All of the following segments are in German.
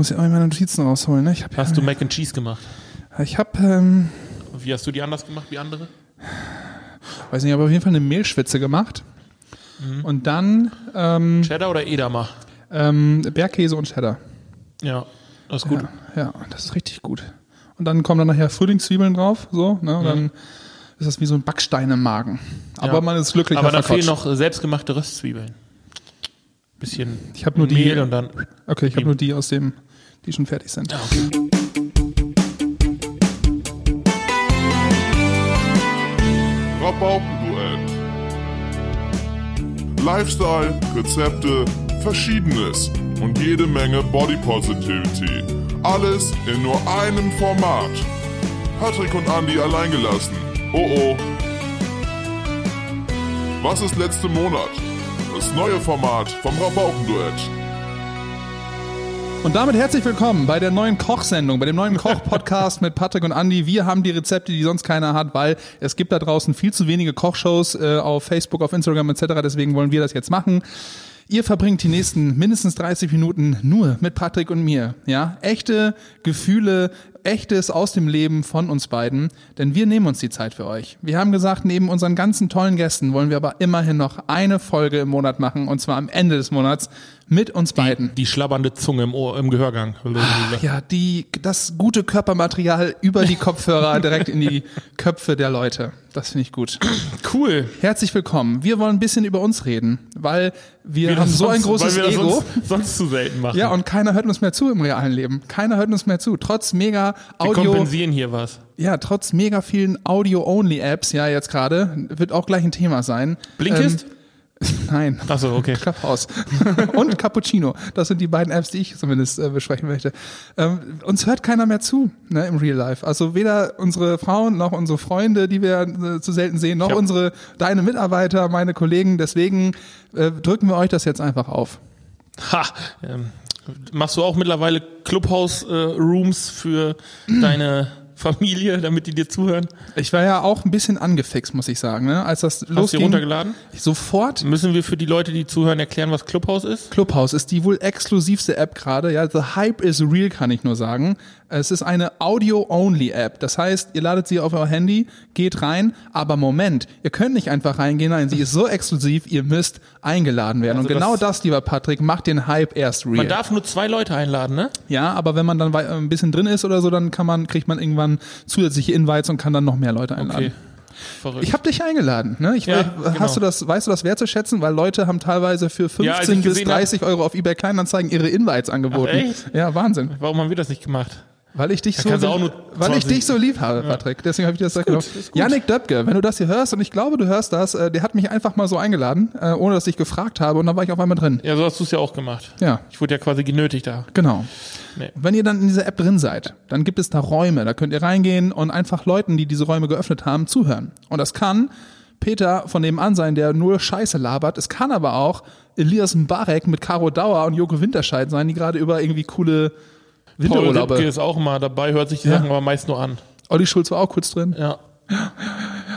muss ja auch meine Notizen rausholen. Ne? Hast ja, du Mac and Cheese gemacht? Ich habe, ähm, Wie hast du die anders gemacht wie andere? weiß nicht, aber auf jeden Fall eine Mehlschwitze gemacht. Mhm. Und dann ähm, Cheddar oder Edamer? ähm, Bergkäse und Cheddar. Ja, das ist gut. Ja, ja, das ist richtig gut. Und dann kommen dann nachher Frühlingszwiebeln drauf, so, ne? Und dann ist das wie so ein Backstein im Magen. Aber Mhm. Ja. man ist glücklich Aber da fehlen noch selbstgemachte Röstzwiebeln. Bisschen Ich nur die. Mehl und dann. Okay, ich habe nur die aus dem, die schon fertig sind. Ja, okay. Rabaukenduell. Lifestyle, Rezepte, Verschiedenes und jede Menge Body Positivity. Alles in nur einem Format. Patrick und Andy alleingelassen. Oh oh. Was ist letzte Monat? Das neue Format vom Rabaukenduett. Und damit herzlich willkommen bei der neuen Kochsendung, bei dem neuen Koch-Podcast mit Patrick und Andy. Wir haben die Rezepte, die sonst keiner hat, weil es gibt da draußen viel zu wenige Kochshows äh, auf Facebook, auf Instagram etc. Deswegen wollen wir das jetzt machen. Ihr verbringt die nächsten mindestens 30 Minuten nur mit Patrick und mir. Ja, echte Gefühle, echtes aus dem Leben von uns beiden, denn wir nehmen uns die Zeit für euch. Wir haben gesagt, neben unseren ganzen tollen Gästen wollen wir aber immerhin noch eine Folge im Monat machen und zwar am Ende des Monats mit uns beiden. Die schlabbernde Zunge im, Ohr, im Gehörgang. Ja, die, das gute Körpermaterial über die Kopfhörer direkt in die Köpfe der Leute. Das finde ich gut. Cool. Herzlich willkommen. Wir wollen ein bisschen über uns reden, weil wir, haben das so ein sonst- großes weil wir das Ego. Sonst, sonst zu selten machen. Ja, und keiner hört uns mehr zu im realen Leben. Keiner hört uns mehr zu. Trotz mega wir Audio, kompensieren hier was. ja, trotz mega vielen Audio-Only-Apps, ja, jetzt gerade, wird auch gleich ein Thema sein. Blinkist? Ähm, nein. Achso, okay. Clubhouse und Cappuccino. Das sind die beiden Apps, die ich zumindest äh, besprechen möchte. Ähm, uns hört keiner mehr zu ne, im Real Life. Also weder unsere Frauen noch unsere Freunde, die wir äh, zu selten sehen, noch hab- unsere deine Mitarbeiter, meine Kollegen. Deswegen äh, drücken wir euch das jetzt einfach auf. Ha. Ähm, machst du auch mittlerweile Clubhouse-Rooms für deine Familie, damit die dir zuhören? Ich war ja auch ein bisschen angefixt, muss ich sagen, ne? als das Hast du losging. runtergeladen? Sofort Müssen wir für die Leute, die zuhören, erklären, was Clubhouse ist? Clubhouse ist die wohl exklusivste App gerade. Ja, the hype is real, kann ich nur sagen. Es ist eine Audio-Only-App. Das heißt, ihr ladet sie auf euer Handy, geht rein, aber Moment, ihr könnt nicht einfach reingehen, nein, sie ist so exklusiv, ihr müsst eingeladen werden. Also Und genau das- das, lieber Patrick, macht den Hype erst real. Man darf nur zwei Leute einladen, ne? ja, aber wenn man dann ein bisschen drin ist oder so, dann kann man, kriegt man irgendwann zusätzliche Invites und kann dann noch mehr Leute einladen. Okay. Verrückt. Ich habe dich eingeladen, ne? Ich Ja, genau. hast du das, weißt du das wertzuschätzen? Weil Leute haben teilweise für 15 Ja, bis gesehen hab- 30 Euro auf eBay Kleinanzeigen ihre Invites angeboten. Ach, echt? Ja, Wahnsinn. Warum haben wir das nicht gemacht? Weil ich dich so, du auch nur weil ich 20 dich so lieb habe, Patrick. Deswegen habe ich dir das ist gut. Janik Döpke, wenn du das hier hörst und ich glaube, du hörst das, äh, der hat mich einfach mal so eingeladen, äh, ohne dass ich gefragt habe und dann war ich auf einmal drin. Ja, so hast du es ja auch gemacht. Ja, Ich wurde ja quasi genötigt da. genau. Nee. Wenn ihr dann in dieser App drin seid, dann gibt es da Räume, da könnt ihr reingehen und einfach Leuten, die diese Räume geöffnet haben, zuhören. Und das kann Peter von nebenan sein, der nur Scheiße labert. Es kann aber auch Elias Mbarek mit Caro Dauer und Joko Winterscheid sein, die gerade über irgendwie coole Paul. Ripke ist auch mal dabei, hört sich die Ja. Sachen aber meist nur an. Olli Schulz war auch kurz drin. Ja.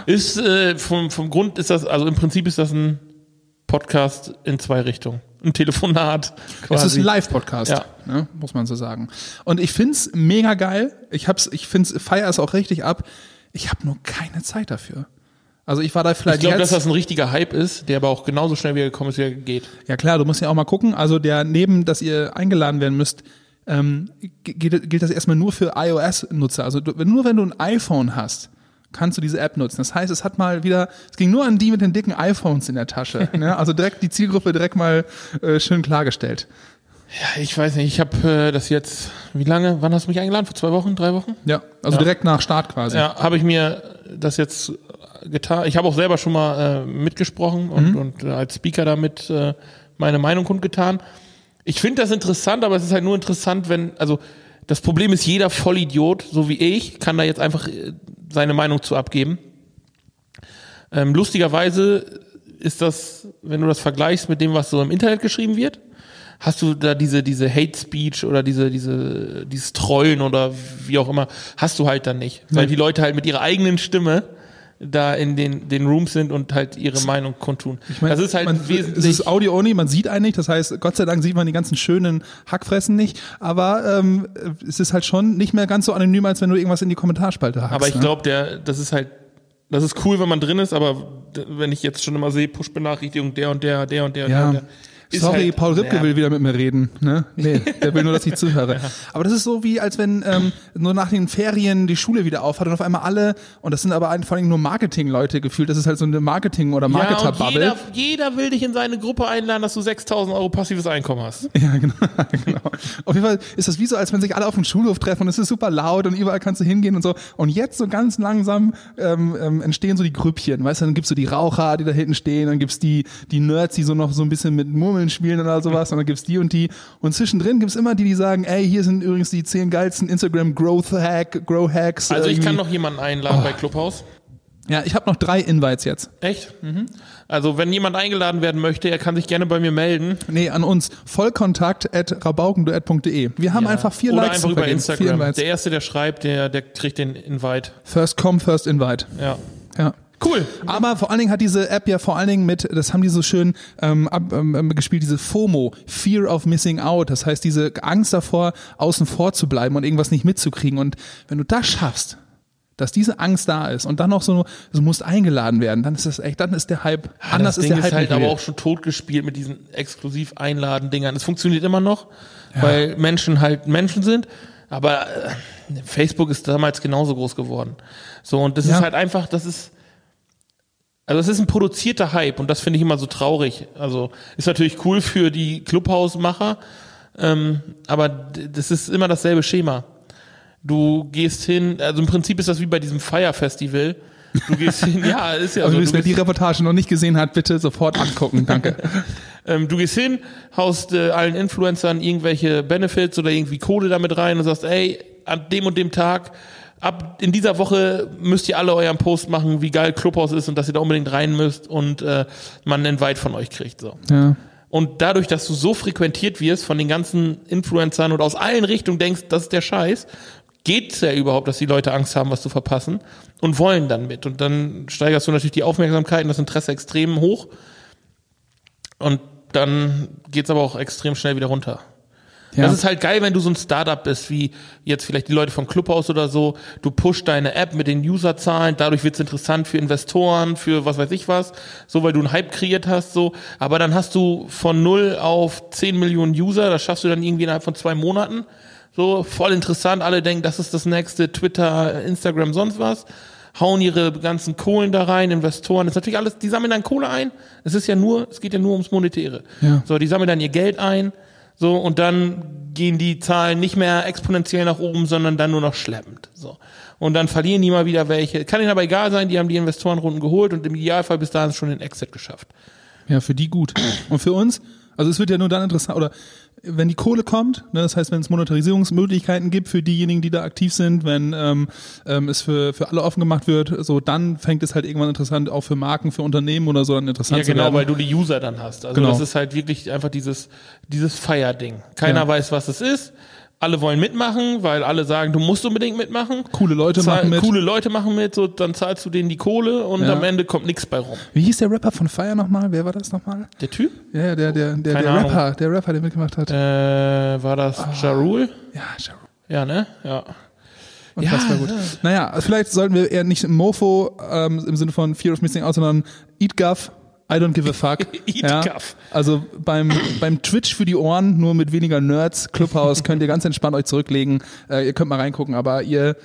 Ist äh, vom, vom Grund ist das, also im Prinzip ist das ein Podcast in zwei Richtungen. Ein Telefonat quasi. Es ist ein Live-Podcast, Ja. ne, muss man so sagen. Und ich find's mega geil. Ich hab's, ich find's, feier es auch richtig ab. Ich habe nur keine Zeit dafür. Also ich war da Ich vielleicht glaube, dass das ein richtiger Hype ist, der aber auch genauso schnell wieder gekommen ist, wie er geht. ja klar, du musst ja auch mal gucken. Also der neben, dass ihr eingeladen werden müsst, ähm, gilt, gilt das erstmal nur für iOS-Nutzer. Also du, nur wenn du ein iPhone hast, kannst du diese App nutzen. Das heißt, es hat mal wieder, es ging nur an die mit den dicken iPhones in der Tasche. ne? Also direkt die Zielgruppe direkt mal äh, schön klargestellt. Ja, ich weiß nicht, ich habe äh, das jetzt, wie lange, wann hast du mich eingeladen? Vor zwei Wochen, drei Wochen? Ja, also Ja. direkt nach Start quasi. Ja, habe ich mir das jetzt getan. Ich habe auch selber schon mal äh, mitgesprochen und, und äh, als Speaker damit äh, meine Meinung kundgetan. Ich finde das interessant, aber es ist halt nur interessant, wenn, also das Problem ist, jeder Vollidiot, so wie ich, kann da jetzt einfach äh, seine Meinung zu abgeben. Ähm, lustigerweise ist das, wenn du das vergleichst mit dem, was so im Internet geschrieben wird, hast du da diese, diese Hate Speech oder diese, diese, dieses Trollen oder wie auch immer, hast du halt dann nicht. Weil die Leute halt mit ihrer eigenen Stimme da in den, den Rooms sind und halt ihre Meinung kundtun. Ich meine, das ist halt man, es wesentlich. ist Audio-only, man sieht einen nicht. Das heißt, Gott sei Dank sieht man die ganzen schönen Hackfressen nicht. Aber ähm, es ist halt schon nicht mehr ganz so anonym, als wenn du irgendwas in die Kommentarspalte hackst. aber ich ne? glaube, der, das ist halt, das ist cool, wenn man drin ist, aber wenn ich jetzt schon immer sehe, Push-Benachrichtigung, der und der, der und der und der, Ja. und der. Sorry, halt- Paul Ripke ja. will wieder mit mir reden. Ne? Nee, der will nur, dass ich zuhöre. Aber das ist so wie, als wenn ähm, nur nach den Ferien die Schule wieder aufhat und auf einmal alle, und das sind aber vor allem nur Marketing-Leute gefühlt, das ist halt so eine Marketing- oder Ja, Marketer-Bubble. jeder, jeder will dich in seine Gruppe einladen, dass du 6000 Euro passives Einkommen hast. Ja, genau, genau. Auf jeden Fall ist das wie so, als wenn sich alle auf dem Schulhof treffen und es ist super laut und überall kannst du hingehen und so. Und jetzt so ganz langsam ähm, ähm, entstehen so die Grüppchen, weißt du, dann gibt's so die Raucher, die da hinten stehen, dann gibt's die, die Nerds, die so noch so ein bisschen mit Murmeln spielen oder sowas, und dann gibt's die und die. Und zwischendrin gibt's immer die, die sagen, ey, hier sind übrigens die zehn geilsten Instagram Growth Hack, Grow Hacks. Also ich kann irgendwie. noch jemanden einladen bei Clubhouse. Ja, ich habe noch drei Invites jetzt. Echt? Also wenn jemand eingeladen werden möchte, er kann sich gerne bei mir melden. Nee, an uns. Vollkontakt at rabaukenduett.de. Wir haben einfach vier Oder Likes einfach zu über Instagram. Der erste, der schreibt, der, der kriegt den Invite. First come, first invite. Ja. Ja. Cool. Aber vor allen Dingen hat diese App ja vor allen Dingen mit, das haben die so schön ähm, ab, ähm, gespielt, diese FOMO, Fear of Missing Out. Das heißt, diese Angst davor, außen vor zu bleiben und irgendwas nicht mitzukriegen. Und wenn du das schaffst, dass diese Angst da ist und dann noch so, du musst eingeladen werden, dann ist das echt, dann ist der Hype, anders das ist Ding der ist Hype halt nicht aber real. auch schon totgespielt mit diesen exklusiv einladen Dingern. Es funktioniert immer noch, weil Menschen halt Menschen sind. Aber äh, Facebook ist damals genauso groß geworden. So, und das Ja. ist halt einfach, das ist, also es ist ein produzierter Hype und das finde ich immer so traurig. Also ist natürlich cool für die Clubhausmacher, ähm, aber das ist immer dasselbe Schema. Du gehst hin, also im Prinzip ist das wie bei diesem Fire Festival. Du gehst hin, ja, ist ja Also, so. Du wer die Reportage noch nicht gesehen hat, bitte sofort angucken. Danke. Ähm, du gehst hin, haust äh, allen Influencern irgendwelche Benefits oder irgendwie Kohle damit rein und sagst, ey, an dem und dem Tag, ab in dieser Woche müsst ihr alle euren Post machen, wie geil Clubhouse ist und dass ihr da unbedingt rein müsst und äh, man einen Invite von euch kriegt. So. Ja. Und dadurch, dass du so frequentiert wirst von den ganzen Influencern und aus allen Richtungen denkst, das ist der Scheiß, geht's ja überhaupt, dass die Leute Angst haben, was zu verpassen und wollen dann mit. Und dann steigerst du natürlich die Aufmerksamkeit und das Interesse extrem hoch. Und dann geht's aber auch extrem schnell wieder runter. Ja. Das ist halt geil, wenn du so ein Startup bist, wie jetzt vielleicht die Leute von Clubhouse oder so. Du pushst deine App mit den Userzahlen, dadurch wird's interessant für Investoren, für was weiß ich was, so weil du einen Hype kreiert hast, so. Aber dann hast du von null auf 10 Millionen User, das schaffst du dann irgendwie innerhalb von zwei Monaten. So, voll interessant, alle denken, das ist das nächste Twitter, Instagram, sonst was. Hauen ihre ganzen Kohlen da rein, Investoren, das ist natürlich alles, die sammeln dann Kohle ein. Es ist ja nur, es geht ja nur ums Monetäre. Ja. So, die sammeln dann ihr Geld ein, so, und dann gehen die Zahlen nicht mehr exponentiell nach oben, sondern dann nur noch schleppend. So. Und dann verlieren die mal wieder welche. Kann ihnen aber egal sein, die haben die Investorenrunden geholt und im Idealfall bis dahin schon den Exit geschafft. Ja, für die gut. Und für uns, also es wird ja nur dann interessant, oder wenn die Kohle kommt, ne, das heißt, wenn es Monetarisierungsmöglichkeiten gibt für diejenigen, die da aktiv sind, wenn ähm, ähm, es für, für alle offen gemacht wird, so dann fängt es halt irgendwann interessant, auch für Marken, für Unternehmen oder so dann interessant Ja, zu genau, werden. weil du die User dann hast. Also Genau. das ist halt wirklich einfach dieses, dieses Feierding. Keiner Ja. weiß, was es ist. Alle wollen mitmachen, weil alle sagen, du musst unbedingt mitmachen. Coole Leute Zahl- machen mit. Coole Leute machen mit, so, dann zahlst du denen die Kohle und Ja. am Ende kommt nichts bei rum. Wie hieß der Rapper von Fire nochmal? Wer war das nochmal? Der Typ? Ja, ja, der, der, der, der. Rapper, der Rapper, der mitgemacht hat. Äh, war das Ah. Ja Rule? ja, Sharon. Ja, ne? Ja. Unfassbar Ja, gut. Naja, also vielleicht sollten wir eher nicht Mofo ähm, im Sinne von Fear of Missing Out, sondern Eat Guff, I don't give a fuck. Ja? Also beim, beim Twitch für die Ohren, nur mit weniger Nerds, Clubhouse, könnt ihr ganz entspannt euch zurücklegen. Äh, ihr könnt mal reingucken, aber ihr,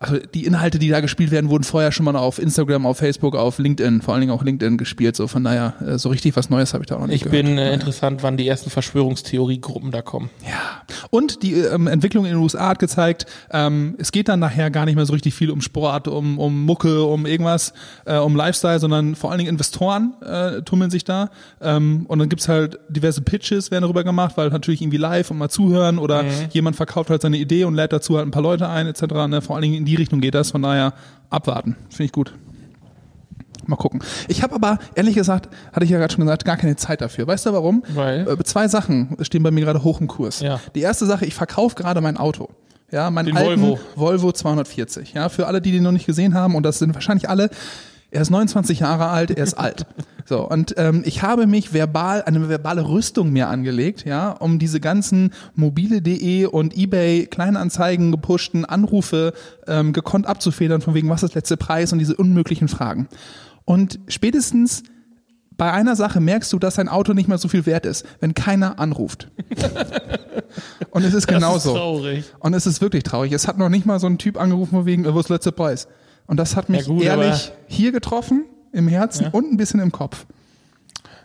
also die Inhalte, die da gespielt werden, wurden vorher schon mal auf Instagram, auf Facebook, auf LinkedIn, vor allen Dingen auch LinkedIn gespielt. So von daher, äh, so richtig was Neues habe ich da auch noch nicht Ich gehört. bin äh, interessant, wann die ersten Verschwörungstheoriegruppen da kommen. Ja. Und die ähm, Entwicklung in den USA hat gezeigt, ähm, es geht dann nachher gar nicht mehr so richtig viel um Sport, um, um Mucke, um irgendwas, äh, um Lifestyle, sondern vor allen Dingen Investoren äh, tummeln sich da. Ähm, und dann gibt's halt diverse Pitches, werden darüber gemacht, weil natürlich irgendwie live und mal zuhören oder jemand verkauft halt seine Idee und lädt dazu halt ein paar Leute ein, etc. Ne? Vor allen Dingen in die Richtung geht das, von daher abwarten. Finde ich gut. Mal gucken. Ich habe aber, ehrlich gesagt, hatte ich ja gerade schon gesagt, gar keine Zeit dafür. Weißt du warum? Weil? Äh, Zwei Sachen stehen bei mir gerade hoch im Kurs. Ja. Die erste Sache, ich verkaufe gerade mein Auto. Ja, Den alten Volvo. Volvo 240. Ja, für alle, die den noch nicht gesehen haben, und das sind wahrscheinlich alle, er ist 29 Jahre alt, er ist alt. So, und ähm, ich habe mich verbal, eine verbale Rüstung mir angelegt, ja, um diese ganzen mobile.de und eBay Kleinanzeigen gepushten Anrufe ähm, gekonnt abzufedern, von wegen, was ist der letzte Preis und diese unmöglichen Fragen. Und spätestens bei einer Sache merkst du, dass dein Auto nicht mehr so viel wert ist, wenn keiner anruft. Und es ist Das genauso. ist traurig. Und es ist wirklich traurig. Es hat noch nicht mal so ein Typ angerufen, von wegen, äh, wo ist der letzte Preis? Und das hat mich Ja gut, ehrlich hier getroffen, im Herzen Ja. und ein bisschen im Kopf.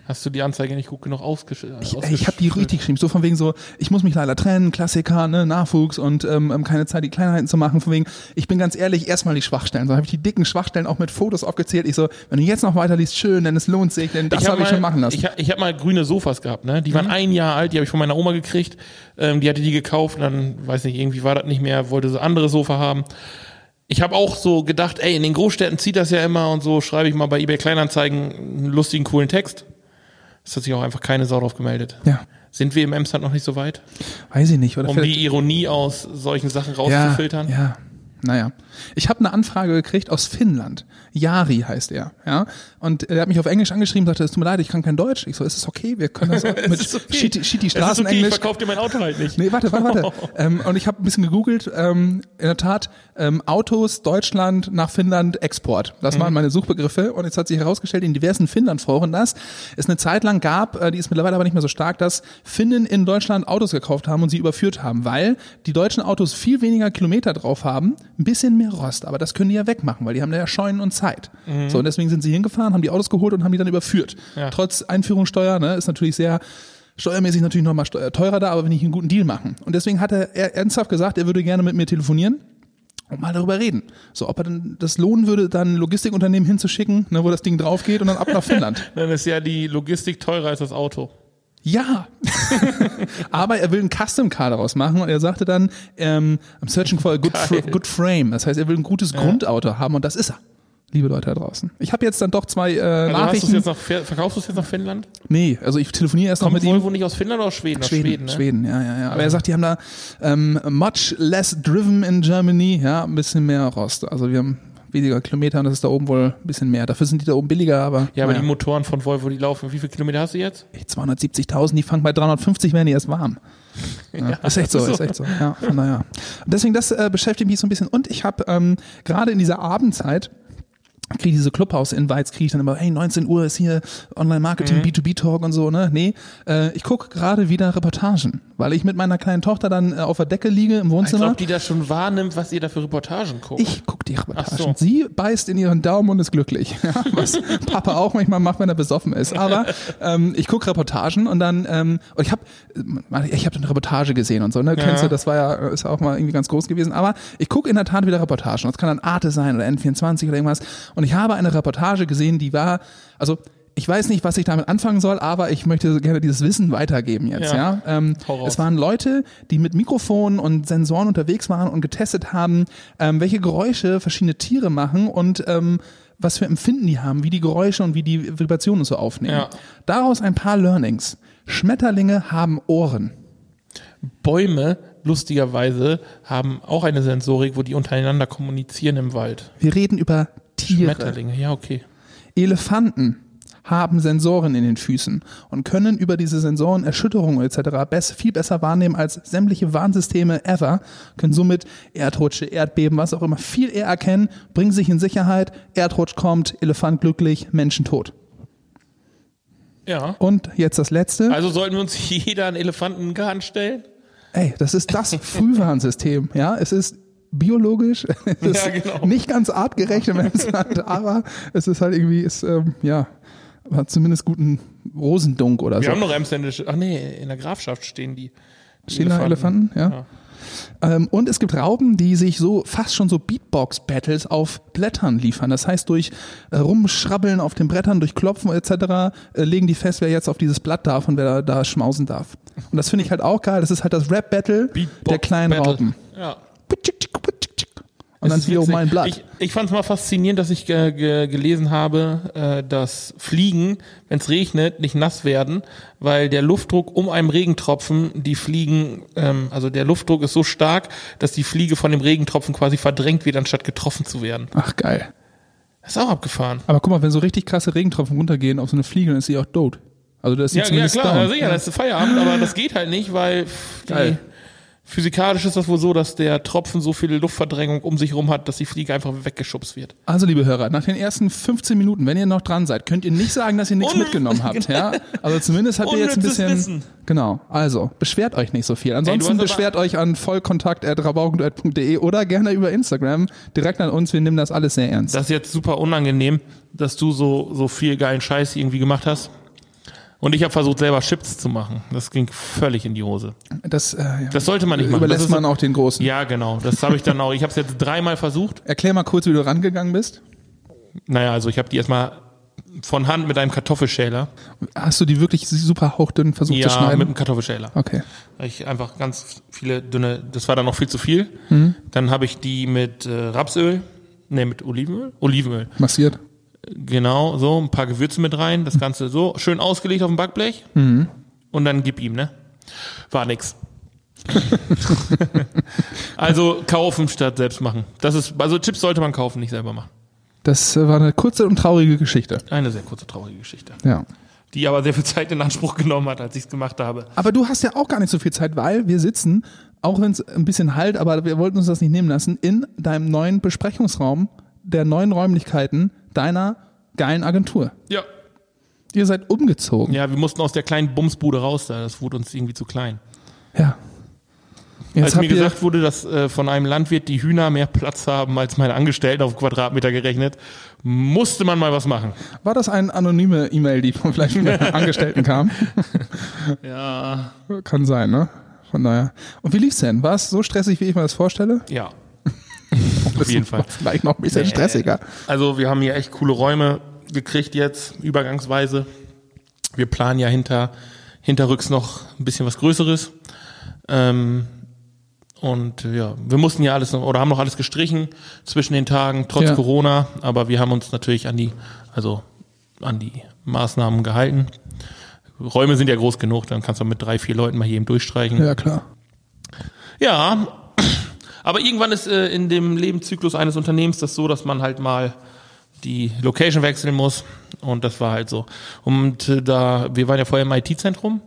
Hast du die Anzeige nicht gut genug ausgeschrieben? Ich, ich habe die richtig geschrieben, so von wegen so, ich muss mich leider trennen, Klassiker, ne, Nachwuchs und ähm, ähm, keine Zeit, die Kleinheiten zu machen. Von wegen, ich bin ganz ehrlich, erstmal die Schwachstellen. So habe ich die dicken Schwachstellen auch mit Fotos aufgezählt. Ich so, wenn du jetzt noch weiterliest, schön, denn es lohnt sich, denn das hab habe ich mal- schon machen lassen. Mhm. Ich, hab- ich habe mal grüne Sofas gehabt, ne? Die waren ein Jahr alt, die habe ich von meiner Oma gekriegt. Ähm, die hatte die gekauft und dann, weiß nicht, irgendwie war das nicht mehr, wollte so andere Sofa haben. Ich habe auch so gedacht, ey, in den Großstädten zieht das ja immer und so schreibe ich mal bei eBay Kleinanzeigen einen lustigen, coolen Text. Es hat sich auch einfach keine Sau drauf gemeldet. ja, Sind wir im Emsland noch nicht so weit, weiß ich nicht. Oder um die Ironie aus solchen Sachen ja, rauszufiltern? ja, naja. Ich habe eine Anfrage gekriegt aus Finnland. Jari heißt er, ja. Und er hat mich auf Englisch angeschrieben, sagte, es tut mir leid, ich kann kein Deutsch. Ich so, ist es okay? Wir können das mit okay. shitty, shitty ist okay, ich Straßenenglisch. verkaufe dir mein Auto halt nicht. Nee, warte, warte, warte. ähm, und ich habe ein bisschen gegoogelt. Ähm, in der Tat, ähm, Autos, Deutschland nach Finnland, Export. Das waren meine Suchbegriffe. Und jetzt hat sich herausgestellt in diversen Finnland-Foren, dass es eine Zeit lang gab, äh, die ist mittlerweile aber nicht mehr so stark, dass Finnen in Deutschland Autos gekauft haben und sie überführt haben, weil die deutschen Autos viel weniger Kilometer drauf haben, ein bisschen mehr Rost. Aber das können die ja wegmachen, weil die haben da ja Scheunen und Zeit. So, und deswegen sind sie hingefahren, haben die Autos geholt und haben die dann überführt. Ja. Trotz Einführungssteuer, ne, ist natürlich sehr steuermäßig natürlich nochmal teurer da, aber wenn ich einen guten Deal machen. Und deswegen hat er er ernsthaft gesagt, er würde gerne mit mir telefonieren und mal darüber reden. So, ob er dann das lohnen würde, dann ein Logistikunternehmen hinzuschicken, ne, wo das Ding drauf geht und dann ab nach Finnland. Dann ist ja die Logistik teurer als das Auto. Ja, aber er will einen Custom Car daraus machen und er sagte dann, ähm, I'm searching for a good, fr good frame. Das heißt, er will ein gutes Grundauto haben und das ist er. Liebe Leute da draußen. Ich habe jetzt dann doch zwei äh, Also hast Nachrichten. jetzt nach, verkaufst du es jetzt nach Finnland? nee, also ich telefoniere erst noch Kommt mit ihm. Volvo nicht aus Finnland oder aus Schweden? Aus Schweden, Schweden, ne? ja, ja, ja. Aber er sagt, die haben da ähm, much less driven in Germany, ja, ein bisschen mehr Rost. Also wir haben weniger Kilometer und das ist da oben wohl ein bisschen mehr. Dafür sind die da oben billiger, aber, Ja, aber naja. die Motoren von Volvo, die laufen. Wie viele Kilometer hast du jetzt? Ey, 270.000, die fangen bei 350, werden die erst warm. Ja, ist echt so, so. ist echt so. Ja, von daher. Und deswegen, das äh, beschäftigt mich so ein bisschen. Und ich habe ähm, gerade in dieser Abendzeit kriege diese Clubhouse-Invites, kriege ich dann immer, hey, 19 Uhr ist hier Online-Marketing, Mhm. B2B-Talk und so, ne? Nee, äh, ich gucke gerade wieder Reportagen, weil ich mit meiner kleinen Tochter dann äh, auf der Decke liege im Als Wohnzimmer. ob die das schon wahrnimmt, was ihr da für Reportagen guckt. Ich gucke die Reportagen. So. Sie beißt in ihren Daumen und ist glücklich. Ja, was Papa auch manchmal macht, wenn er besoffen ist. Aber ähm, ich gucke Reportagen und dann, ähm, und ich habe ich hab eine Reportage gesehen und so, ne? Kennst du, das war ja, ist ja auch mal irgendwie ganz groß gewesen. Aber ich gucke in der Tat wieder Reportagen. Das kann dann Arte sein oder N24 oder irgendwas. Und ich habe eine Reportage gesehen, die war, also ich weiß nicht, was ich damit anfangen soll, aber ich möchte gerne dieses Wissen weitergeben jetzt, ja. Ja. Ähm, es waren Leute, die mit Mikrofonen und Sensoren unterwegs waren und getestet haben, ähm, welche Geräusche verschiedene Tiere machen und ähm, was für Empfinden die haben, wie die Geräusche und wie die Vibrationen so aufnehmen. Ja. Daraus ein paar Learnings. Schmetterlinge haben Ohren. Bäume, lustigerweise, haben auch eine Sensorik, wo die untereinander kommunizieren im Wald. Wir reden über Tiere. Schmetterlinge, ja, okay. Elefanten haben Sensoren in den Füßen und können über diese Sensoren Erschütterungen etc. Viel besser wahrnehmen als sämtliche Warnsysteme ever, können somit Erdrutsche, Erdbeben, was auch immer, viel eher erkennen, bringen sich in Sicherheit, Erdrutsch kommt, Elefant glücklich, Menschen tot. Ja. Und jetzt das letzte. Also sollten wir uns jeder einen Elefanten stellen? Ey, das ist das Frühwarnsystem, ja, es ist biologisch, es ist Ja, genau. nicht ganz artgerecht im Emsland, aber es ist halt irgendwie, ist, ähm, ja, hat zumindest guten Rosendunk oder Wir so. haben noch emsländische, ach nee, in der Grafschaft stehen die. die Stehen da Elefanten? Ja. Ähm, und es gibt Raupen, die sich so fast schon so Beatbox-Battles auf Blättern liefern. Das heißt, durch äh, Rumschrabbeln auf den Brettern, durch Klopfen etc. Äh, legen die fest, wer jetzt auf dieses Blatt darf und wer da, da schmausen darf. Und das finde ich halt auch geil. Das ist halt das Rap-Battle der kleinen Battle. Raupen. Ja. Und dann Es ist wiederum witzig. mal ein Blatt. Ich, ich fand es mal faszinierend, dass ich ge ge gelesen habe, äh, dass Fliegen, wenn es regnet, nicht nass werden, weil der Luftdruck um einem Regentropfen die Fliegen, ähm, also der Luftdruck ist so stark, dass die Fliege von dem Regentropfen quasi verdrängt wird, anstatt getroffen zu werden. Ach, geil. Das ist auch abgefahren. Aber guck mal, wenn so richtig krasse Regentropfen runtergehen auf so eine Fliege, dann ist sie auch tot. Also das ist Ja, ja klar, down. ja, sicher, das ist Feierabend, aber das geht halt nicht, weil die, Geil. Physikalisch ist das wohl so, dass der Tropfen so viel Luftverdrängung um sich rum hat, dass die Fliege einfach weggeschubst wird. Also, liebe Hörer, nach den ersten 15 Minuten, wenn ihr noch dran seid, könnt ihr nicht sagen, dass ihr nichts mitgenommen habt. Ja? Also zumindest habt ihr jetzt ein bisschen. Wissen. Genau. Also, beschwert euch nicht so viel. Ansonsten aber- beschwert euch an vollkontakt.rabaukenduett.de oder gerne über Instagram direkt an uns. Wir nehmen das alles sehr ernst. Das ist jetzt super unangenehm, dass du so, so viel geilen Scheiß irgendwie gemacht hast. Und ich habe versucht, selber Chips zu machen. Das ging völlig in die Hose. Das, äh, ja. Das sollte man nicht machen. Das überlässt ist man auch den Großen. Ja, genau. Das habe ich dann auch. Ich habe es jetzt dreimal versucht. Erklär mal kurz, wie du rangegangen bist. Naja, also ich habe die erstmal von Hand mit einem Kartoffelschäler. Hast du die wirklich super hauchdünn versucht zu Ja, schneiden? mit einem Kartoffelschäler. okay. Ich einfach ganz viele dünne, das war dann noch viel zu viel. Dann habe ich die mit äh, Rapsöl, nee, mit Olivenöl, Olivenöl. Massiert. Genau, so ein paar Gewürze mit rein, das Ganze so schön ausgelegt auf dem Backblech und dann gib ihm, ne? War nix. also kaufen statt selbst machen. Das ist, also Chips sollte man kaufen, nicht selber machen. Das äh, war eine kurze und traurige Geschichte. Eine sehr kurze, traurige Geschichte. Ja. Die aber sehr viel Zeit in Anspruch genommen hat, als ich es gemacht habe. Aber du hast ja auch gar nicht so viel Zeit, weil wir sitzen, auch wenn es ein bisschen halt, aber wir wollten uns das nicht nehmen lassen, in deinem neuen Besprechungsraum der neuen Räumlichkeiten deiner geilen Agentur. Ja. Ihr seid umgezogen. Ja, wir mussten aus der kleinen Bumsbude raus, da. das wurde uns irgendwie zu klein. Ja. Jetzt als mir gesagt wurde, dass äh, von einem Landwirt die Hühner mehr Platz haben als meine Angestellten auf Quadratmeter gerechnet, musste man mal was machen. war das eine anonyme E-Mail, die von vielleicht von Angestellten kam? Ja. Kann sein, ne? Von daher. Und wie lief's denn? War es so stressig, wie ich mir das vorstelle? Ja. Auf jeden Fall. Vielleicht noch ein bisschen stressiger. Also wir haben hier echt coole Räume gekriegt jetzt, übergangsweise. Wir planen ja hinter, hinterrücks noch ein bisschen was Größeres. Ähm, und ja, wir mussten ja alles noch, oder haben noch alles gestrichen zwischen den Tagen, trotz Ja. Corona, aber wir haben uns natürlich an die, also an die Maßnahmen gehalten. Räume sind ja groß genug, dann kannst du mit drei, vier Leuten mal hier eben durchstreichen. Ja, klar. Ja, aber irgendwann ist äh, in dem Lebenszyklus eines Unternehmens das so, dass man halt mal die Location wechseln muss. Und das war halt so. Und äh, da, wir waren ja vorher im IT-Zentrum.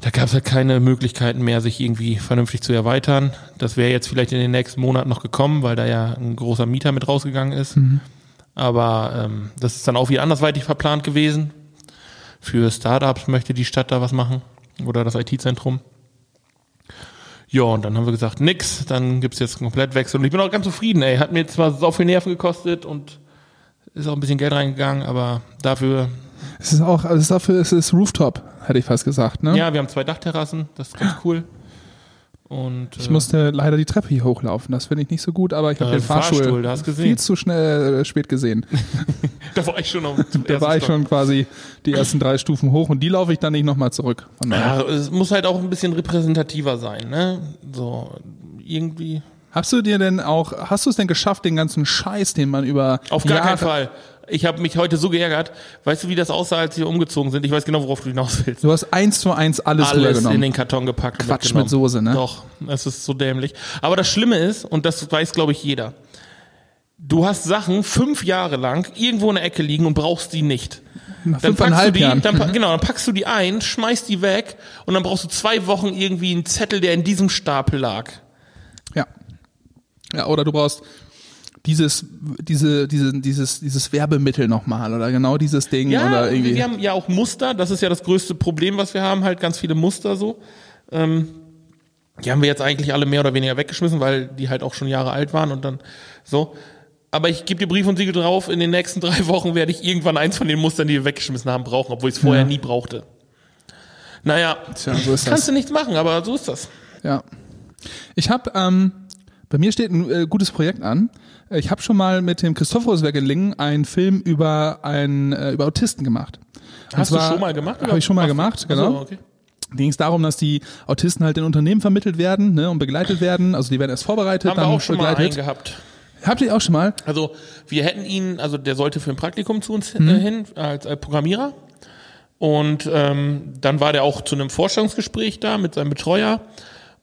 Da gab es halt keine Möglichkeiten mehr, sich irgendwie vernünftig zu erweitern. Das wäre jetzt vielleicht in den nächsten Monaten noch gekommen, weil da ja ein großer Mieter mit rausgegangen ist. Aber ähm, das ist dann auch wieder andersweitig verplant gewesen. Für Startups möchte die Stadt da was machen oder das IT-Zentrum. Ja, und dann haben wir gesagt, nix, dann gibt's jetzt einen Komplettwechsel. Und ich bin auch ganz zufrieden, ey. Hat mir zwar so viel Nerven gekostet und ist auch ein bisschen Geld reingegangen, aber dafür, Es ist auch, also dafür ist es Rooftop, hätte ich fast gesagt, ne? ja, wir haben zwei Dachterrassen, das ist ganz cool. Und Ich äh, musste leider die Treppe hier hochlaufen. Das finde ich nicht so gut, aber ich habe Äh, den Fahrstuhl, Fahrstuhl, hast gesehen. viel zu schnell äh, spät gesehen. da war ich schon auf Da war ich schon quasi die ersten drei Stufen hoch und die laufe ich dann nicht nochmal zurück. Ja, es muss halt auch ein bisschen repräsentativer sein, ne? So, irgendwie. Hast du dir denn auch, hast du es denn geschafft, den ganzen Scheiß, den man über Auf gar Jahre- keinen Fall. Ich habe mich heute so geärgert. Weißt du, wie das aussah, als wir umgezogen sind? Ich weiß genau, worauf du hinaus willst. Du hast eins zu eins alles, alles in den Karton gepackt. Quatsch mit Soße, ne? Doch, es ist so dämlich. Aber das Schlimme ist, und das weiß, glaube ich, jeder, du hast Sachen fünf Jahre lang irgendwo in der Ecke liegen und brauchst die nicht. Nach Dann packst du die, Jahren. dann, genau, dann packst du die ein, schmeißt die weg und dann brauchst du zwei Wochen irgendwie einen Zettel, der in diesem Stapel lag. Ja. Ja, oder du brauchst dieses, diese, diese, dieses, dieses Werbemittel nochmal oder genau dieses Ding Ja, oder irgendwie. wir haben ja auch Muster, das ist ja das größte Problem, was wir haben, halt ganz viele Muster so. Ähm, die haben wir jetzt eigentlich alle mehr oder weniger weggeschmissen, weil die halt auch schon Jahre alt waren und dann so. Aber ich gebe dir Brief und Siegel drauf, in den nächsten drei Wochen werde ich irgendwann eins von den Mustern, die wir weggeschmissen haben, brauchen, obwohl ich es vorher Ja. nie brauchte. Naja, Tja, so ist das. kannst du nichts machen, aber so ist das. Ja. Ich habe, ähm, bei mir steht ein äh, gutes Projekt an. Äh, Ich habe schon mal mit dem Christophorus Weggeling einen Film über einen äh, über Autisten gemacht. Und Hast zwar- du schon mal gemacht? Habe ich schon mal gemacht, Ach so, genau. okay. ging es darum, dass die Autisten halt in Unternehmen vermittelt werden ne, und begleitet werden. Also die werden erst vorbereitet, Haben wir dann auch schon mal einen begleitet. gehabt. Habt ihr auch schon mal? Also wir hätten ihn, also der sollte für ein Praktikum zu uns äh, hin als, als Programmierer. Und ähm, dann war der auch zu einem Vorstellungsgespräch da mit seinem Betreuer.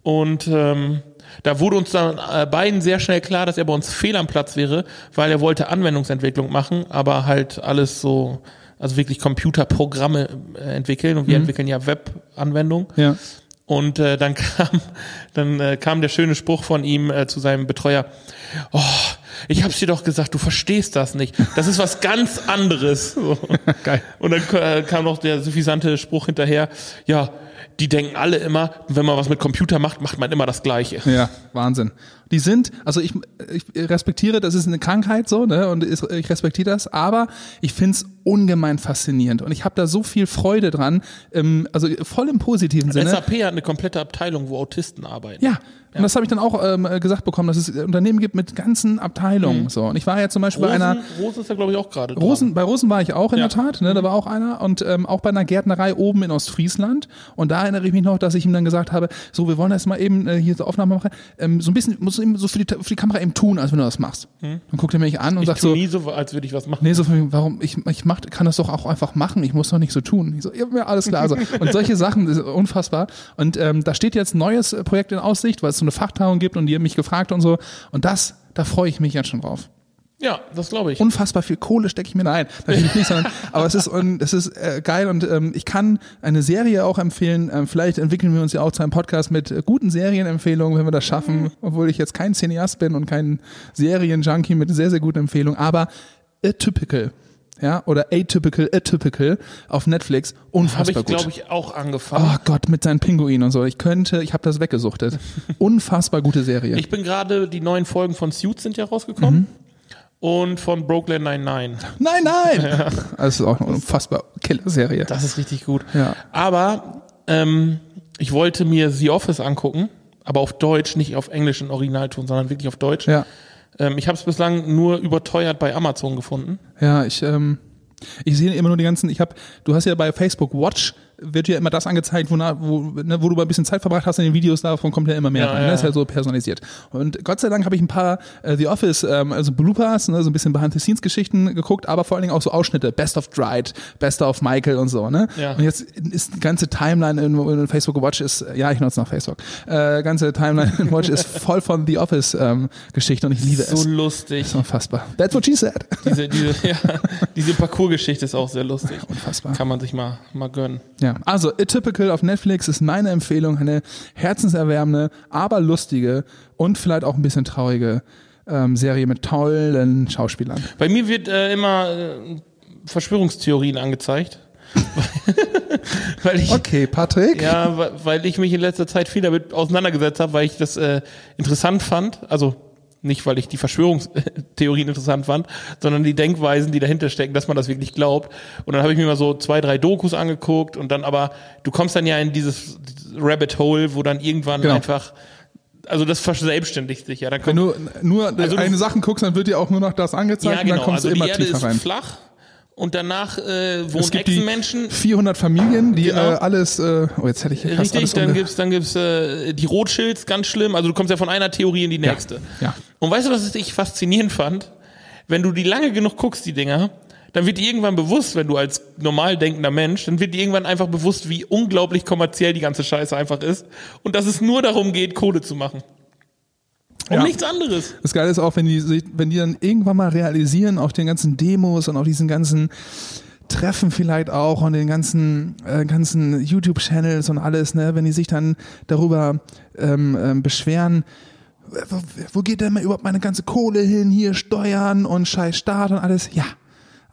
Und ähm, da wurde uns dann äh, beiden sehr schnell klar, dass er bei uns fehl am Platz wäre, weil er wollte Anwendungsentwicklung machen, aber halt alles so, also wirklich Computerprogramme äh, entwickeln. Und wir entwickeln ja Webanwendungen. Ja. Und äh, dann kam, dann äh, kam der schöne Spruch von ihm äh, zu seinem Betreuer: Oh, ich hab's dir doch gesagt, du verstehst das nicht. Das ist was ganz anderes. So. Geil. Und dann äh, kam noch der suffisante Spruch hinterher: Ja, die denken alle immer, wenn man was mit Computer macht, macht man immer das Gleiche. Ja, Wahnsinn. Die sind, also ich, ich respektiere, das ist eine Krankheit so, ne? Und ich respektiere das, aber ich find's ungemein faszinierend. Und ich habe da so viel Freude dran, ähm, also voll im positiven Sinne. SAP hat eine komplette Abteilung, wo Autisten arbeiten. Ja, und das habe ich dann auch ähm, gesagt bekommen, dass es Unternehmen gibt mit ganzen Abteilungen. So. Und ich war ja zum Beispiel bei einer. Mhm. Rosen, Rosen ist da, glaube ich, auch gerade. Rosen, bei Rosen war ich auch in Ja. der Tat, ne, da war auch einer und ähm, auch bei einer Gärtnerei oben in Ostfriesland und da erinnere ich mich noch, dass ich ihm dann gesagt habe, so wir wollen jetzt mal eben äh, hier so Aufnahme machen, ähm, so ein bisschen, musst eben so für die, für die Kamera eben tun, als wenn du das machst. Dann guckt er mich an und Hm. Ich sagt so, nie so, als würde ich was machen. Nee, so von, wegen, warum, ich, ich mach, kann das doch auch einfach machen, ich muss doch nicht so tun. Ich so, ja, alles klar. Also, und solche Sachen, das ist unfassbar. Und ähm, da steht jetzt ein neues Projekt in Aussicht, weil es so eine Fachtagung gibt und die haben mich gefragt und so. Und das, da freue ich mich jetzt schon drauf. Ja, das glaube ich. Unfassbar viel Kohle stecke ich mir da ein. Natürlich nicht, sondern, aber es ist, und, es ist äh, geil und ähm, ich kann eine Serie auch empfehlen. Ähm, vielleicht entwickeln wir uns ja auch zu einem Podcast mit äh, guten Serienempfehlungen, wenn wir das schaffen, obwohl ich jetzt kein Cineast bin und kein Serienjunkie mit sehr, sehr guten Empfehlungen. Aber Atypical, ja, oder Atypical, Atypical auf Netflix, Habe unfassbar ich, gut. glaube ich, auch angefangen. Oh Gott, mit seinen Pinguinen und so. Ich könnte, ich habe das weggesuchtet. Unfassbar gute Serie. Ich bin gerade, die neuen Folgen von Suits sind ja rausgekommen. Mhm. Und von Brooklyn 99. nein, nein! Das ist auch eine unfassbar Killer-Serie. Das ist richtig gut. Ja. Aber ähm, ich wollte mir The Office angucken, aber auf Deutsch, nicht auf Englisch in Originalton, sondern wirklich auf Deutsch. Ja. Ähm, ich habe es bislang nur überteuert bei Amazon gefunden. Ja, ich, ähm, ich sehe immer nur die ganzen, ich habe, du hast ja bei Facebook Watch, wird ja immer das angezeigt, wo, wo, ne, wo du mal ein bisschen Zeit verbracht hast in den Videos, davon kommt ja immer mehr Ja, rein. ja, Ne? Das ist ja. ja so personalisiert. Und Gott sei Dank habe ich ein paar äh, The Office, ähm, also Bloopers, ne, so ein bisschen Behind-the-Scenes-Geschichten geguckt, aber vor allen Dingen auch so Ausschnitte, Best of Dried, Best of Michael und so. Ne? Ja. Und jetzt ist die ganze Timeline in, in Facebook Watch ist, ja, ich nutze noch Facebook, äh, ganze Timeline in Watch ist voll von The Office-Geschichten und ich liebe So es. lustig. Das ist unfassbar. That's what she said. Diese, diese, ja, diese Parcours-Geschichte ist auch sehr lustig. Unfassbar. Kann man sich mal, mal gönnen. Ja, also Atypical auf Netflix ist meine Empfehlung, eine herzenserwärmende, aber lustige und vielleicht auch ein bisschen traurige ähm, Serie mit tollen Schauspielern. Bei mir wird äh, immer äh, Verschwörungstheorien angezeigt. weil ich, Okay, Patrick. Ja, weil ich mich in letzter Zeit viel damit auseinandergesetzt habe, weil ich das äh, interessant fand. Also nicht, weil ich die Verschwörungstheorien interessant fand, sondern die Denkweisen, die dahinter stecken, dass man das wirklich glaubt. Und dann habe ich mir mal so zwei, drei Dokus angeguckt und dann aber, du kommst dann ja in dieses, Rabbit Hole, wo dann irgendwann Genau. einfach, also das verselbstständigt sich ja. Dann Wenn kommt, du nur Also du- eine Sachen guckst, dann wird dir auch nur noch das angezeigt ja, und genau. dann kommst Also du die immer Erde tiefer ist rein. flach und danach äh, Es wohnen Echsenmenschen 400 Familien, die Genau. äh, alles, äh, oh jetzt hätte ich fast Richtig, alles dann gibt's dann gibt's äh, die Rothschilds, ganz schlimm. Also du kommst ja von einer Theorie in die nächste. ja. Und weißt du, was ich faszinierend fand? Wenn du die lange genug guckst, die Dinger, dann wird dir irgendwann bewusst, wenn du als normal denkender Mensch, dann wird dir irgendwann einfach bewusst, wie unglaublich kommerziell die ganze Scheiße einfach ist und dass es nur darum geht, Kohle zu machen. Um Ja. nichts anderes. Das Geile ist auch, wenn die, sich- wenn die dann irgendwann mal realisieren, auf den ganzen Demos und auf diesen ganzen Treffen vielleicht auch und den ganzen, äh, ganzen YouTube-Channels und alles, ne, wenn die sich dann darüber ähm, ähm, beschweren, wo, wo geht denn mal überhaupt meine ganze Kohle hin, hier Steuern und scheiß Staat und alles, ja.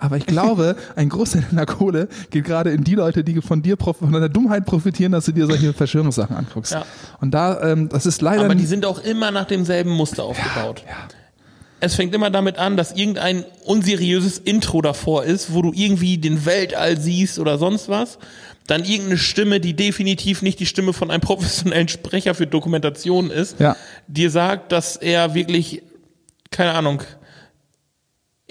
Aber ich glaube, ein Großteil deiner Kohle geht gerade in die Leute, die von dir von deiner Dummheit profitieren, dass du dir solche Verschwörungssachen anguckst. Ja. Und da, ähm, das ist leider Aber die sind auch immer nach demselben Muster aufgebaut. Es fängt immer damit an, dass irgendein unseriöses Intro davor ist, wo du irgendwie den Weltall siehst oder sonst was. Dann irgendeine Stimme, die definitiv nicht die Stimme von einem professionellen Sprecher für Dokumentation ist, Ja. dir sagt, dass er wirklich, keine Ahnung,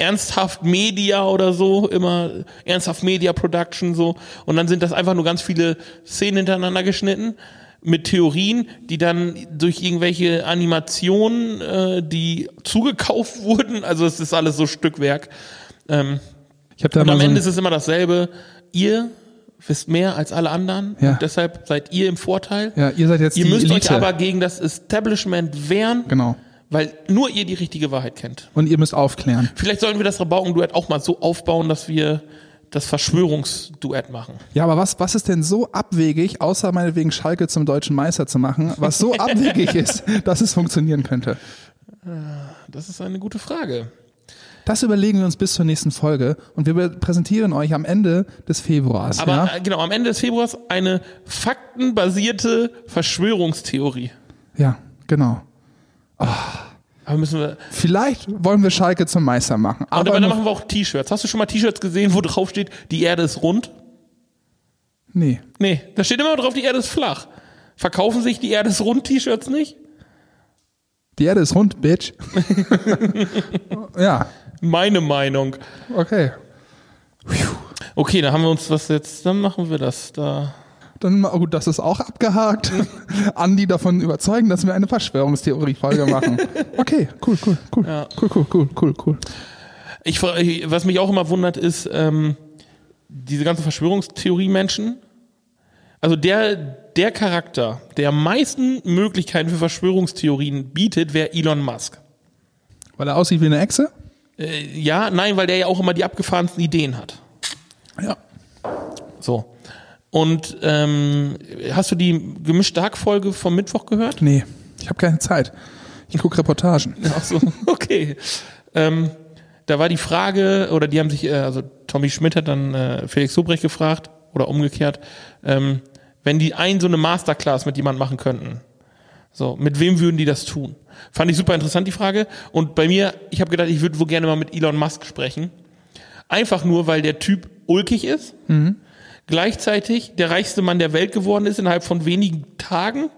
ernsthaft Media oder so, immer ernsthaft Media Production so. Und dann sind das einfach nur ganz viele Szenen hintereinander geschnitten mit Theorien, die dann durch irgendwelche Animationen, äh, die zugekauft wurden, also es ist alles so Stückwerk. Ähm, Ich habe da und am so Ende ist es immer dasselbe. Ihr wisst mehr als alle anderen Ja. und deshalb seid ihr im Vorteil. ja, ihr seid jetzt Ihr die müsst Elite. euch aber gegen das Establishment wehren, genau. Weil nur ihr die richtige Wahrheit kennt. Und ihr müsst aufklären. Vielleicht sollten wir das Rabaukenduett auch mal so aufbauen, dass wir das Verschwörungsduett machen. Ja, aber was, was ist denn so abwegig, außer meinetwegen Schalke zum deutschen Meister zu machen, was so abwegig ist, dass es funktionieren könnte? Das ist eine gute Frage. Das überlegen wir uns bis zur nächsten Folge und wir präsentieren euch am Ende des Februars. Aber ja? äh, genau, am Ende des Februars eine faktenbasierte Verschwörungstheorie. ja, genau. Aber müssen wir. Vielleicht wollen wir Schalke zum Meister machen. Aber Aber dann machen wir auch T-Shirts. Hast du schon mal T-Shirts gesehen, wo drauf steht, die Erde ist rund? nee. Nee, da steht immer drauf, die Erde ist flach. Verkaufen sich die Erde ist rund T-Shirts nicht? Die Erde ist rund, Bitch. ja, Meine Meinung. okay. Okay, dann haben wir uns was jetzt, dann machen wir das da. Dann, oh gut, das ist auch abgehakt. Andi davon überzeugen, dass wir eine Verschwörungstheorie-Folge machen. Okay, cool, cool, cool. Ja. Cool, cool, cool, cool, cool. Ich, was mich auch immer wundert, ist, ähm, diese ganzen Verschwörungstheorie-Menschen. Also der, der Charakter, der am meisten Möglichkeiten für Verschwörungstheorien bietet, wäre Elon Musk. Weil er aussieht wie eine Echse? Äh, ja, nein, weil der ja auch immer die abgefahrensten Ideen hat. Ja. So. Und ähm, hast du die gemischte Hack-Folge vom Mittwoch gehört? Nee, ich habe keine Zeit. Ich gucke Reportagen. Ach so, okay. Ähm, da war die Frage, oder die haben sich, äh, also Tommy Schmidt hat dann äh, Felix Sobrecht gefragt, oder umgekehrt, ähm, wenn die ein so eine Masterclass mit jemand machen könnten, so, mit wem würden die das tun? Fand ich super interessant, die Frage. Und bei mir, ich habe gedacht, ich würde wohl gerne mal mit Elon Musk sprechen. Einfach nur, weil der Typ ulkig ist, gleichzeitig der reichste Mann der Welt geworden ist innerhalb von wenigen Tagen.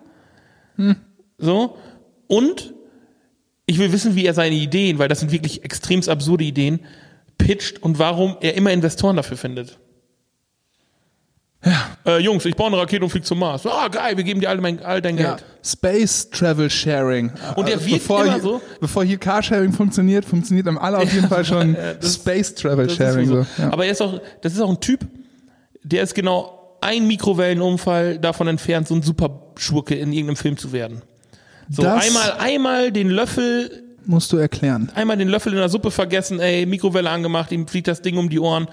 So. Und ich will wissen, wie er seine Ideen, weil das sind wirklich extremst absurde Ideen, pitcht und warum er immer Investoren dafür findet. Ja. Äh, Jungs, ich baue eine Rakete und fliege zum Mars. Ah, geil, wir geben dir all, mein, all dein Ja. Geld. Space Travel Sharing. Und der Also wird bevor immer hier, so- Bevor hier Carsharing funktioniert, funktioniert am alle auf jeden Fall schon Space Travel Sharing. so. So. Ja. Aber er ist auch, das ist auch ein Typ, der ist genau ein Mikrowellenunfall davon entfernt, so ein Superschurke in irgendeinem Film zu werden. So Das- einmal, einmal den Löffel, Musst du erklären. einmal den Löffel in der Suppe vergessen, ey, Mikrowelle angemacht, ihm fliegt das Ding um die Ohren,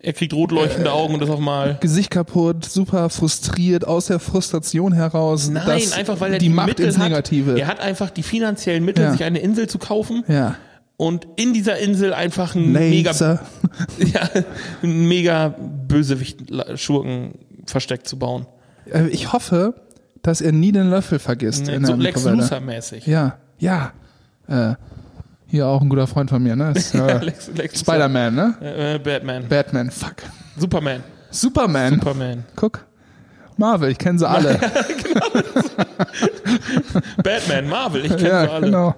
er kriegt rot leuchtende Augen und das auch mal. Gesicht kaputt, super frustriert, aus der Frustration heraus. Nein, einfach weil er die, die, Macht Mittel ins Negative. hat. Er hat einfach die finanziellen Mittel, Ja. sich eine Insel zu kaufen ja. Und in dieser Insel einfach ein mega, Laser. ja, ein mega Bösewicht-Schurken versteckt zu bauen. Äh, Ich hoffe, dass er nie den Löffel vergisst. in so der Lex. Luthor-mäßig. Ja, ja. Äh, hier auch ein guter Freund von mir, ne? Ist, äh, Spider-Man, ne? Luthor. Äh, Batman. Batman, fuck. Superman. Superman. Superman. Guck. Marvel, ich kenne sie alle. Batman, Marvel, ich kenne ja, sie alle. genau.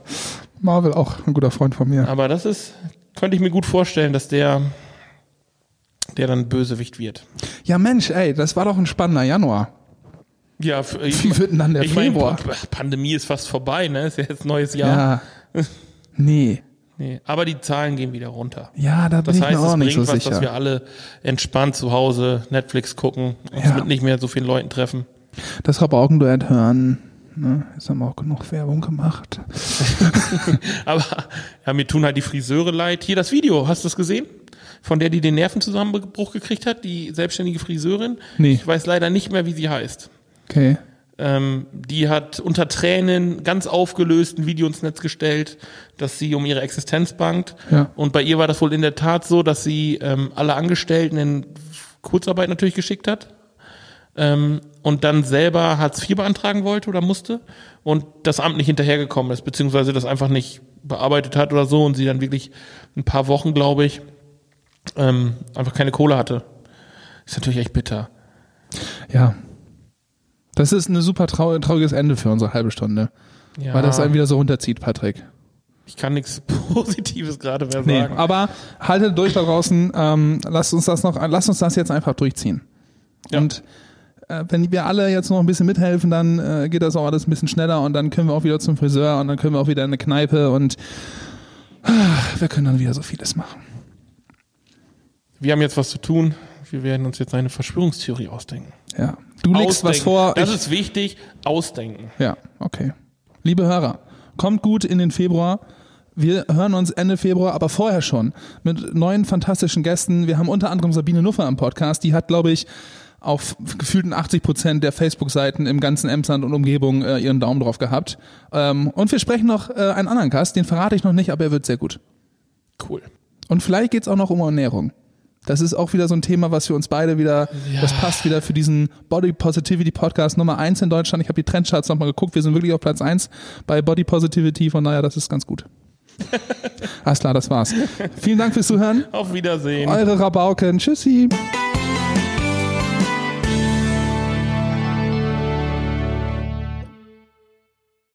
Marvel auch ein guter Freund von mir. Aber das ist, könnte ich mir gut vorstellen, dass der, der dann Bösewicht wird. Ja, Mensch, ey, das war doch ein spannender Januar. Ja, f- Wie wird denn dann der ich Februar? Pa- Pandemie ist fast vorbei, ne? Ist ja jetzt neues Jahr. Ja. Nee. Nee. Aber die Zahlen gehen wieder runter. Ja, da bin Das ich heißt, mir auch es nicht bringt so was, dass wir sicher. alle entspannt zu Hause Netflix gucken, uns Ja. mit nicht mehr so vielen Leuten treffen. Das Rabaukenduett hören. Ne? Jetzt haben wir auch genug Werbung gemacht. Aber ja, mir tun halt die Friseure leid. Hier das Video, hast du es gesehen? Von der, die den Nervenzusammenbruch gekriegt hat, die selbstständige Friseurin. Nee. Ich weiß leider nicht mehr, wie sie heißt. Okay. Ähm, die hat unter Tränen ganz aufgelöst ein Video ins Netz gestellt, dass sie um ihre Existenz bangt. Ja. Und bei ihr war das wohl in der Tat so, dass sie ähm, alle Angestellten in Kurzarbeit natürlich geschickt hat. Ähm, und dann selber Hartz IV beantragen wollte oder musste und das Amt nicht hinterhergekommen ist, beziehungsweise das einfach nicht bearbeitet hat oder so und sie dann wirklich ein paar Wochen, glaube ich, ähm, einfach keine Kohle hatte. Ist natürlich echt bitter. Ja. Das ist ein super trau trauriges Ende für unsere halbe Stunde. Ja. Weil das einen wieder so runterzieht, Patrick. Ich kann nichts Positives gerade mehr Nee, sagen. aber haltet durch da draußen. Ähm, lasst uns das noch, lasst uns das jetzt einfach durchziehen. Ja. Und wenn wir alle jetzt noch ein bisschen mithelfen, dann äh, geht das auch alles ein bisschen schneller und dann können wir auch wieder zum Friseur und dann können wir auch wieder in eine Kneipe und ah, wir können dann wieder so vieles machen. Wir haben jetzt was zu tun. Wir werden uns jetzt eine Verschwörungstheorie ausdenken. Ja. Du legst was Ausdenken. vor. Das ist wichtig. Ausdenken. Ja, okay. Liebe Hörer, kommt gut in den Februar. Wir hören uns Ende Februar, aber vorher schon mit neuen fantastischen Gästen. Wir haben unter anderem Sabine Nuffer am Podcast. Die hat, glaube ich, auf gefühlten 80 Prozent der Facebook-Seiten im ganzen Emsland und Umgebung äh, ihren Daumen drauf gehabt. Ähm, und wir sprechen noch äh, einen anderen Gast, den verrate ich noch nicht, aber er wird sehr gut. Cool. Und vielleicht geht's auch noch um Ernährung. Das ist auch wieder so ein Thema, was für uns beide wieder, das passt wieder für diesen Body Positivity Podcast Nummer eins in Deutschland. Ich habe die Trendcharts nochmal geguckt, wir sind wirklich auf Platz eins bei Body Positivity, von daher, das ist ganz gut. Alles klar, das war's. Vielen Dank fürs Zuhören. Auf Wiedersehen. Eure Rabauken. Tschüssi.